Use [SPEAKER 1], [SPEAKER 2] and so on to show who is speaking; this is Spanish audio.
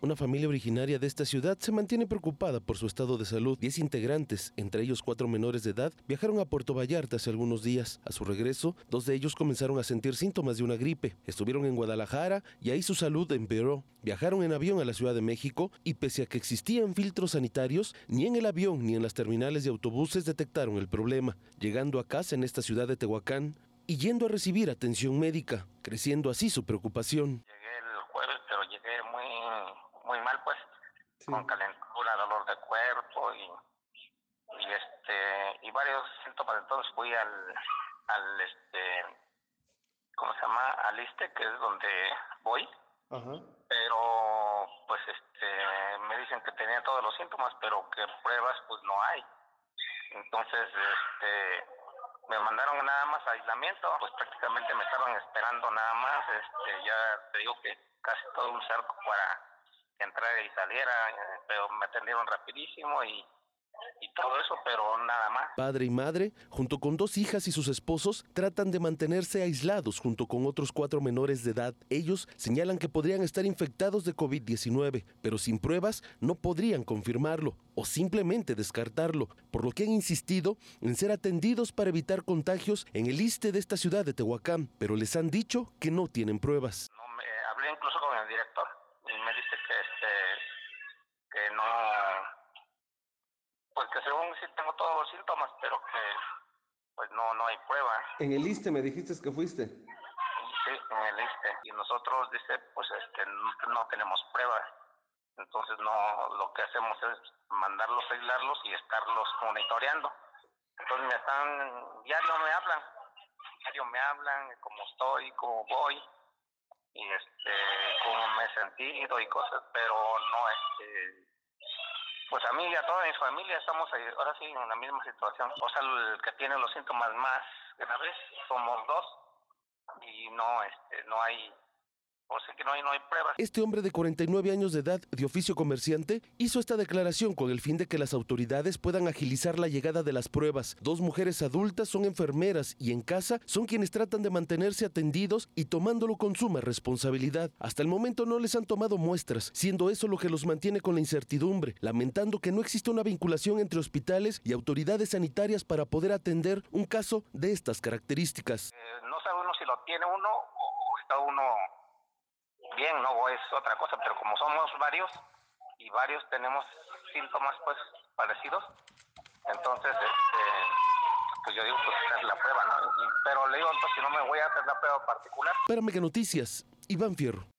[SPEAKER 1] Una familia originaria de esta ciudad se mantiene preocupada por su estado de salud. Diez integrantes, entre ellos cuatro menores de edad, viajaron a Puerto Vallarta hace algunos días. A su regreso, dos de ellos comenzaron a sentir síntomas de una gripe. Estuvieron en Guadalajara y ahí su salud empeoró. Viajaron en avión a la Ciudad de México y pese a que existían filtros sanitarios, ni en el avión ni en las terminales de autobuses detectaron el problema. Llegando a casa en esta ciudad de Tehuacán y yendo a recibir atención médica, creciendo así su preocupación.
[SPEAKER 2] Llegué llegué muy muy mal pues con calentura dolor de cuerpo y, y este y varios síntomas. Entonces fui al al este cómo se llama al ISTE que es donde voy. Pero pues este me dicen que tenía todos los síntomas pero que pruebas pues no hay. Entonces este me mandaron nada más a aislamiento pues prácticamente me estaban esperando nada más este ya te digo que casi todo un cerco para entrara y saliera, eh, pero me atendieron rapidísimo y, y todo eso, pero nada más.
[SPEAKER 1] Padre y madre, junto con dos hijas y sus esposos, tratan de mantenerse aislados junto con otros cuatro menores de edad. Ellos señalan que podrían estar infectados de COVID-19, pero sin pruebas no podrían confirmarlo o simplemente descartarlo, por lo que han insistido en ser atendidos para evitar contagios en el ISTE de esta ciudad de Tehuacán, pero les han dicho que no tienen pruebas.
[SPEAKER 2] No, me, hablé incluso con el director y me dice que este que no pues que según sí tengo todos los síntomas pero que pues no no hay prueba
[SPEAKER 1] en el ISTE me dijiste que fuiste.
[SPEAKER 2] Sí en el ISTE. Y nosotros dice pues este no, no tenemos pruebas entonces no lo que hacemos es mandarlos a aislarlos y estarlos monitoreando. Entonces me están diario me hablan diario me hablan cómo estoy cómo voy y este cómo me he sentido y cosas, pero no este pues a mí y toda mi familia estamos ahí, ahora sí en la misma situación. O sea, el que tiene los síntomas más graves somos dos y no este no hay o sea que no hay, no hay pruebas.
[SPEAKER 1] Este hombre de 49 años de edad, de oficio comerciante, hizo esta declaración con el fin de que las autoridades puedan agilizar la llegada de las pruebas. Dos mujeres adultas son enfermeras y en casa son quienes tratan de mantenerse atendidos y tomándolo con suma responsabilidad. Hasta el momento no les han tomado muestras, siendo eso lo que los mantiene con la incertidumbre, lamentando que no existe una vinculación entre hospitales y autoridades sanitarias para poder atender un caso de estas características.
[SPEAKER 2] Eh, no sabe uno si lo tiene uno o está uno bien, no es otra cosa, pero como somos varios y varios tenemos síntomas pues parecidos, entonces este pues yo digo pues hacer la prueba, ¿no? Pero le digo, entonces si no me voy a hacer la prueba particular.
[SPEAKER 1] Para Mega Noticias, Iván Fierro.